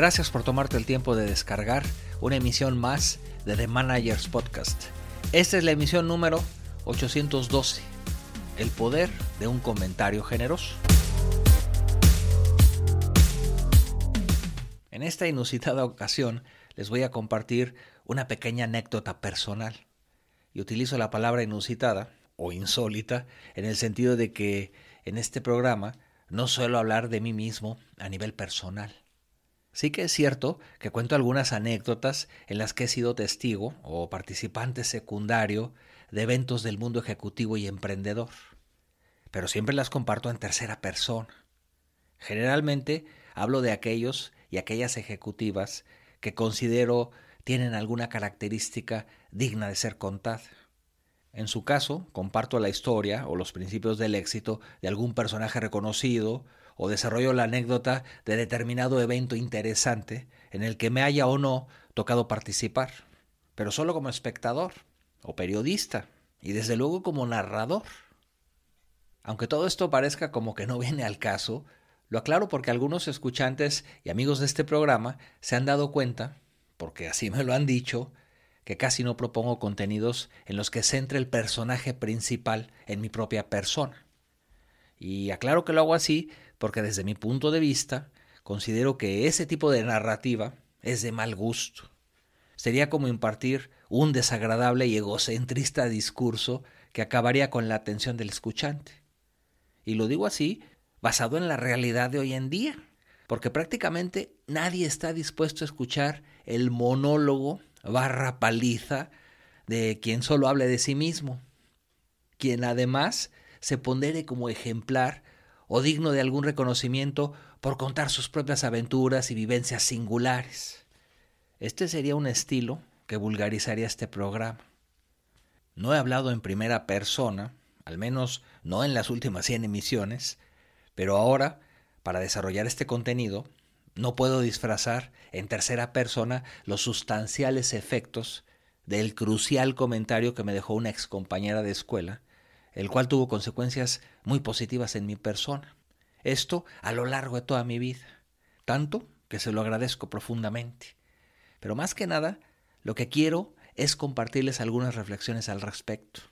Gracias por tomarte el tiempo de descargar una emisión más de The Managers Podcast. Esta es la emisión número 812. El poder de un comentario generoso. En esta inusitada ocasión les voy a compartir una pequeña anécdota personal. Y utilizo la palabra inusitada o insólita en el sentido de que en este programa no suelo hablar de mí mismo a nivel personal. Sí que es cierto que cuento algunas anécdotas en las que he sido testigo o participante secundario de eventos del mundo ejecutivo y emprendedor, pero siempre las comparto en tercera persona. Generalmente hablo de aquellos y aquellas ejecutivas que considero tienen alguna característica digna de ser contada. En su caso, comparto la historia o los principios del éxito de algún personaje reconocido o desarrollo la anécdota de determinado evento interesante en el que me haya o no tocado participar, pero solo como espectador o periodista y desde luego como narrador. Aunque todo esto parezca como que no viene al caso, lo aclaro porque algunos escuchantes y amigos de este programa se han dado cuenta, porque así me lo han dicho, que casi no propongo contenidos en los que centre el personaje principal en mi propia persona. Y aclaro que lo hago así porque desde mi punto de vista considero que ese tipo de narrativa es de mal gusto. Sería como impartir un desagradable y egocentrista discurso que acabaría con la atención del escuchante. Y lo digo así, basado en la realidad de hoy en día, porque prácticamente nadie está dispuesto a escuchar el monólogo barra paliza de quien solo hable de sí mismo, quien además se pondere como ejemplar o digno de algún reconocimiento por contar sus propias aventuras y vivencias singulares. Este sería un estilo que vulgarizaría este programa. No he hablado en primera persona, al menos no en las últimas 100 emisiones, pero ahora, para desarrollar este contenido, no puedo disfrazar en tercera persona los sustanciales efectos del crucial comentario que me dejó una excompañera de escuela el cual tuvo consecuencias muy positivas en mi persona. Esto a lo largo de toda mi vida, tanto que se lo agradezco profundamente. Pero más que nada, lo que quiero es compartirles algunas reflexiones al respecto.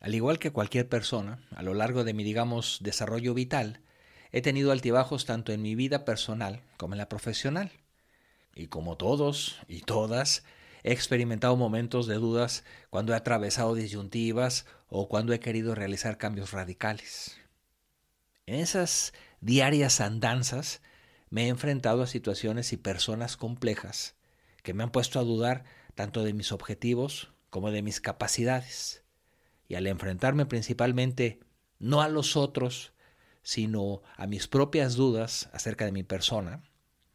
Al igual que cualquier persona, a lo largo de mi, digamos, desarrollo vital, he tenido altibajos tanto en mi vida personal como en la profesional. Y como todos y todas, He experimentado momentos de dudas cuando he atravesado disyuntivas o cuando he querido realizar cambios radicales. En esas diarias andanzas me he enfrentado a situaciones y personas complejas que me han puesto a dudar tanto de mis objetivos como de mis capacidades. Y al enfrentarme principalmente no a los otros, sino a mis propias dudas acerca de mi persona,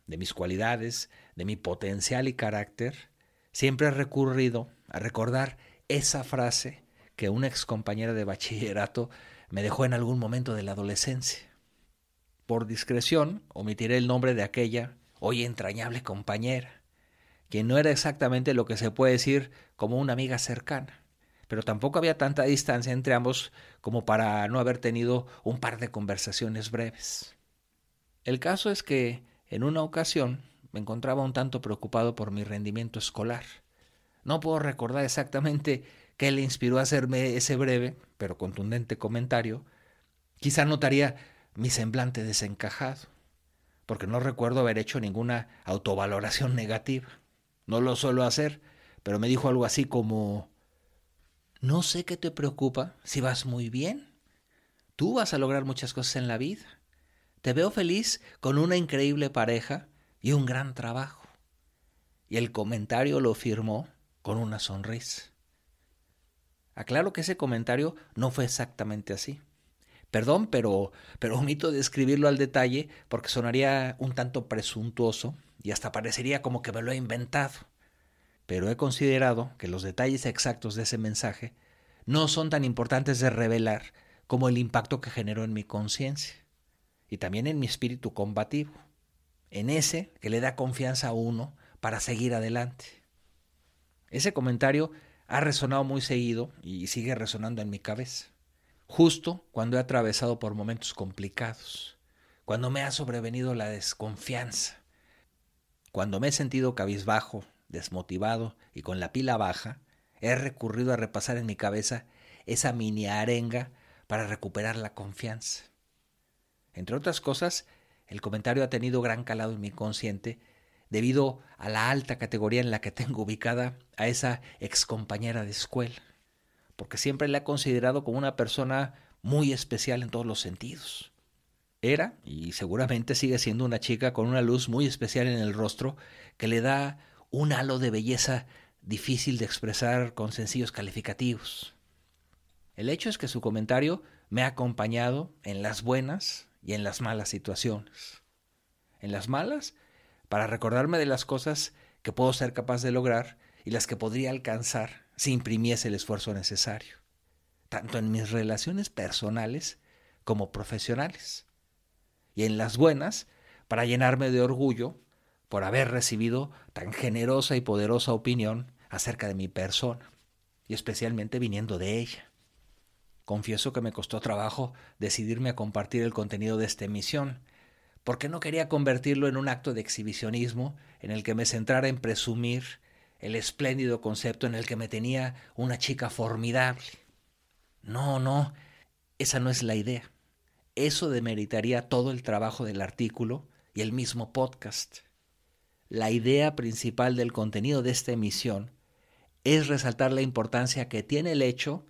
de mis cualidades, de mi potencial y carácter, Siempre he recurrido a recordar esa frase que una ex compañera de bachillerato me dejó en algún momento de la adolescencia. Por discreción, omitiré el nombre de aquella hoy entrañable compañera, quien no era exactamente lo que se puede decir como una amiga cercana, pero tampoco había tanta distancia entre ambos como para no haber tenido un par de conversaciones breves. El caso es que, en una ocasión, me encontraba un tanto preocupado por mi rendimiento escolar. No puedo recordar exactamente qué le inspiró a hacerme ese breve, pero contundente comentario. Quizá notaría mi semblante desencajado, porque no recuerdo haber hecho ninguna autovaloración negativa. No lo suelo hacer, pero me dijo algo así como No sé qué te preocupa si vas muy bien. Tú vas a lograr muchas cosas en la vida. Te veo feliz con una increíble pareja y un gran trabajo. Y el comentario lo firmó con una sonrisa. Aclaro que ese comentario no fue exactamente así. Perdón, pero, pero omito describirlo al detalle porque sonaría un tanto presuntuoso y hasta parecería como que me lo he inventado. Pero he considerado que los detalles exactos de ese mensaje no son tan importantes de revelar como el impacto que generó en mi conciencia y también en mi espíritu combativo en ese que le da confianza a uno para seguir adelante. Ese comentario ha resonado muy seguido y sigue resonando en mi cabeza, justo cuando he atravesado por momentos complicados, cuando me ha sobrevenido la desconfianza, Cuando me he sentido cabizbajo, desmotivado y con la pila baja, he recurrido a repasar en mi cabeza esa mini arenga para recuperar la confianza. Entre otras cosas, el comentario ha tenido gran calado en mi consciente debido a la alta categoría en la que tengo ubicada a esa excompañera de escuela, porque siempre la he considerado como una persona muy especial en todos los sentidos. Era, y seguramente sigue siendo una chica con una luz muy especial en el rostro que le da un halo de belleza difícil de expresar con sencillos calificativos. El hecho es que su comentario me ha acompañado en las buenas y en las malas situaciones. En las malas, para recordarme de las cosas que puedo ser capaz de lograr y las que podría alcanzar si imprimiese el esfuerzo necesario, tanto en mis relaciones personales como profesionales. Y en las buenas, para llenarme de orgullo por haber recibido tan generosa y poderosa opinión acerca de mi persona, y especialmente viniendo de ella. Confieso que me costó trabajo decidirme a compartir el contenido de esta emisión, porque no quería convertirlo en un acto de exhibicionismo en el que me centrara en presumir el espléndido concepto en el que me tenía una chica formidable. No, no, esa no es la idea. Eso demeritaría todo el trabajo del artículo y el mismo podcast. La idea principal del contenido de esta emisión es resaltar la importancia que tiene el hecho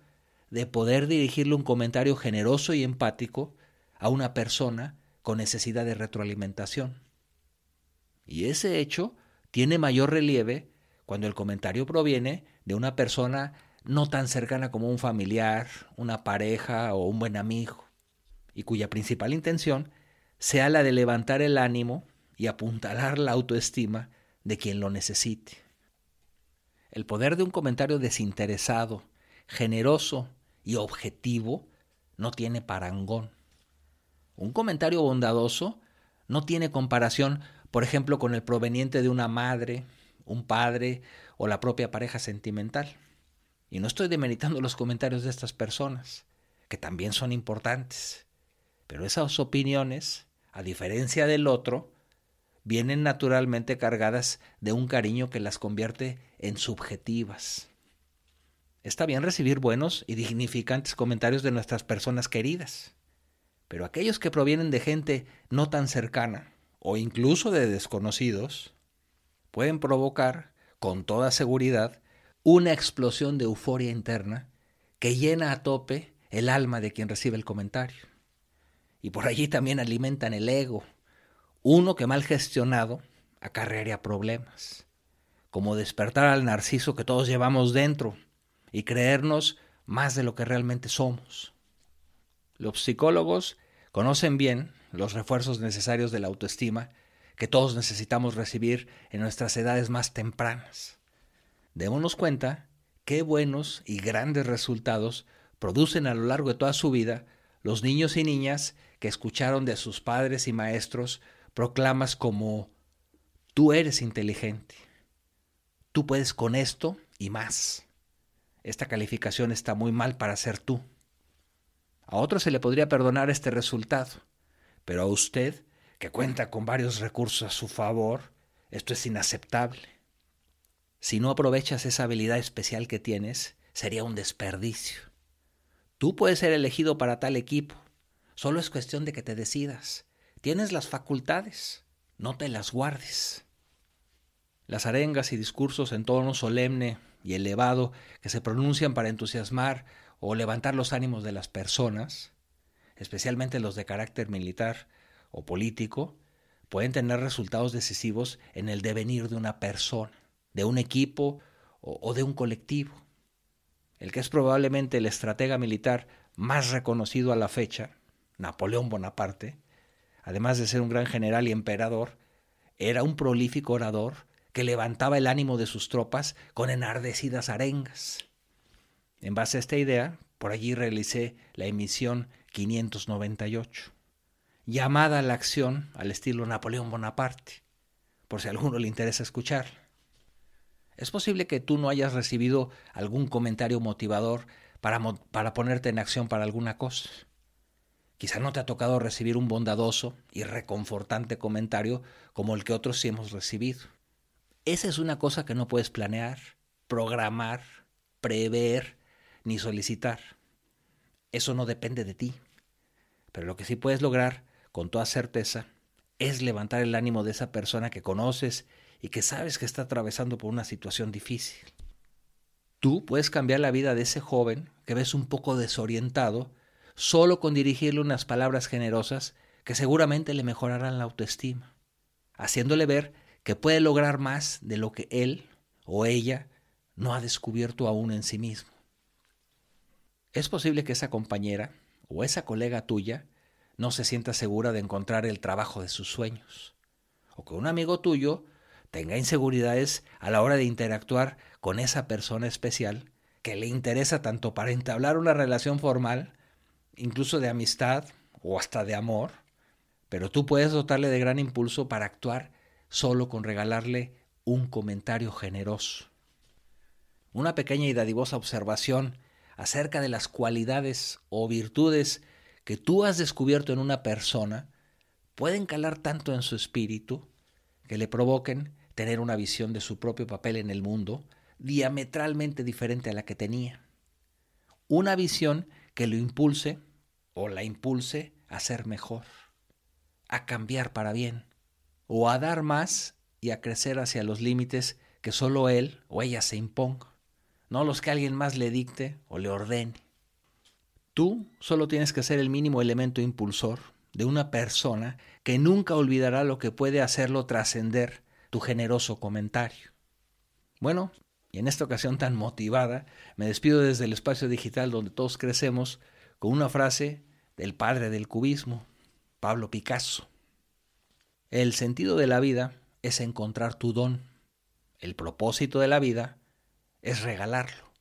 de poder dirigirle un comentario generoso y empático a una persona con necesidad de retroalimentación. Y ese hecho tiene mayor relieve cuando el comentario proviene de una persona no tan cercana como un familiar, una pareja o un buen amigo, y cuya principal intención sea la de levantar el ánimo y apuntalar la autoestima de quien lo necesite. El poder de un comentario desinteresado, generoso y objetivo no tiene parangón. Un comentario bondadoso no tiene comparación, por ejemplo, con el proveniente de una madre, un padre o la propia pareja sentimental. Y no estoy demeritando los comentarios de estas personas, que también son importantes. Pero esas opiniones, a diferencia del otro, vienen naturalmente cargadas de un cariño que las convierte en subjetivas. Está bien recibir buenos y dignificantes comentarios de nuestras personas queridas, pero aquellos que provienen de gente no tan cercana o incluso de desconocidos pueden provocar, con toda seguridad, una explosión de euforia interna que llena a tope el alma de quien recibe el comentario. Y por allí también alimentan el ego, uno que mal gestionado acarrearía problemas, como despertar al narciso que todos llevamos dentro y creernos más de lo que realmente somos. Los psicólogos conocen bien los refuerzos necesarios de la autoestima que todos necesitamos recibir en nuestras edades más tempranas. Démonos cuenta qué buenos y grandes resultados producen a lo largo de toda su vida los niños y niñas que escucharon de sus padres y maestros proclamas como tú eres inteligente, tú puedes con esto y más esta calificación está muy mal para ser tú. A otro se le podría perdonar este resultado, pero a usted, que cuenta con varios recursos a su favor, esto es inaceptable. Si no aprovechas esa habilidad especial que tienes, sería un desperdicio. Tú puedes ser elegido para tal equipo, solo es cuestión de que te decidas. Tienes las facultades, no te las guardes. Las arengas y discursos en tono solemne y elevado que se pronuncian para entusiasmar o levantar los ánimos de las personas, especialmente los de carácter militar o político, pueden tener resultados decisivos en el devenir de una persona, de un equipo o, de un colectivo. El que es probablemente el estratega militar más reconocido a la fecha, Napoleón Bonaparte, además de ser un gran general y emperador, era un prolífico orador que levantaba el ánimo de sus tropas con enardecidas arengas. En base a esta idea, por allí realicé la emisión 598, llamada a la acción al estilo Napoleón Bonaparte, por si a alguno le interesa escuchar. Es posible que tú no hayas recibido algún comentario motivador para, para ponerte en acción para alguna cosa. Quizá no te ha tocado recibir un bondadoso y reconfortante comentario como el que otros sí hemos recibido. Esa es una cosa que no puedes planear, programar, prever ni solicitar. Eso no depende de ti. Pero lo que sí puedes lograr con toda certeza es levantar el ánimo de esa persona que conoces y que sabes que está atravesando por una situación difícil. Tú puedes cambiar la vida de ese joven que ves un poco desorientado solo con dirigirle unas palabras generosas que seguramente le mejorarán la autoestima, haciéndole ver que puede lograr más de lo que él o ella no ha descubierto aún en sí mismo. Es posible que esa compañera o esa colega tuya no se sienta segura de encontrar el trabajo de sus sueños, o que un amigo tuyo tenga inseguridades a la hora de interactuar con esa persona especial que le interesa tanto para entablar una relación formal, incluso de amistad o hasta de amor, pero tú puedes dotarle de gran impulso para actuar solo con regalarle un comentario generoso. Una pequeña y dadivosa observación acerca de las cualidades o virtudes que tú has descubierto en una persona pueden calar tanto en su espíritu que le provoquen tener una visión de su propio papel en el mundo diametralmente diferente a la que tenía. Una visión que lo impulse o la impulse a ser mejor, a cambiar para bien, o a dar más y a crecer hacia los límites que solo él o ella se imponga, no los que alguien más le dicte o le ordene. Tú solo tienes que ser el mínimo elemento impulsor de una persona que nunca olvidará lo que puede hacerlo trascender tu generoso comentario. Bueno, y en esta ocasión tan motivada, me despido desde el espacio digital donde todos crecemos con una frase del padre del cubismo, Pablo Picasso. El sentido de la vida es encontrar tu don. El propósito de la vida es regalarlo.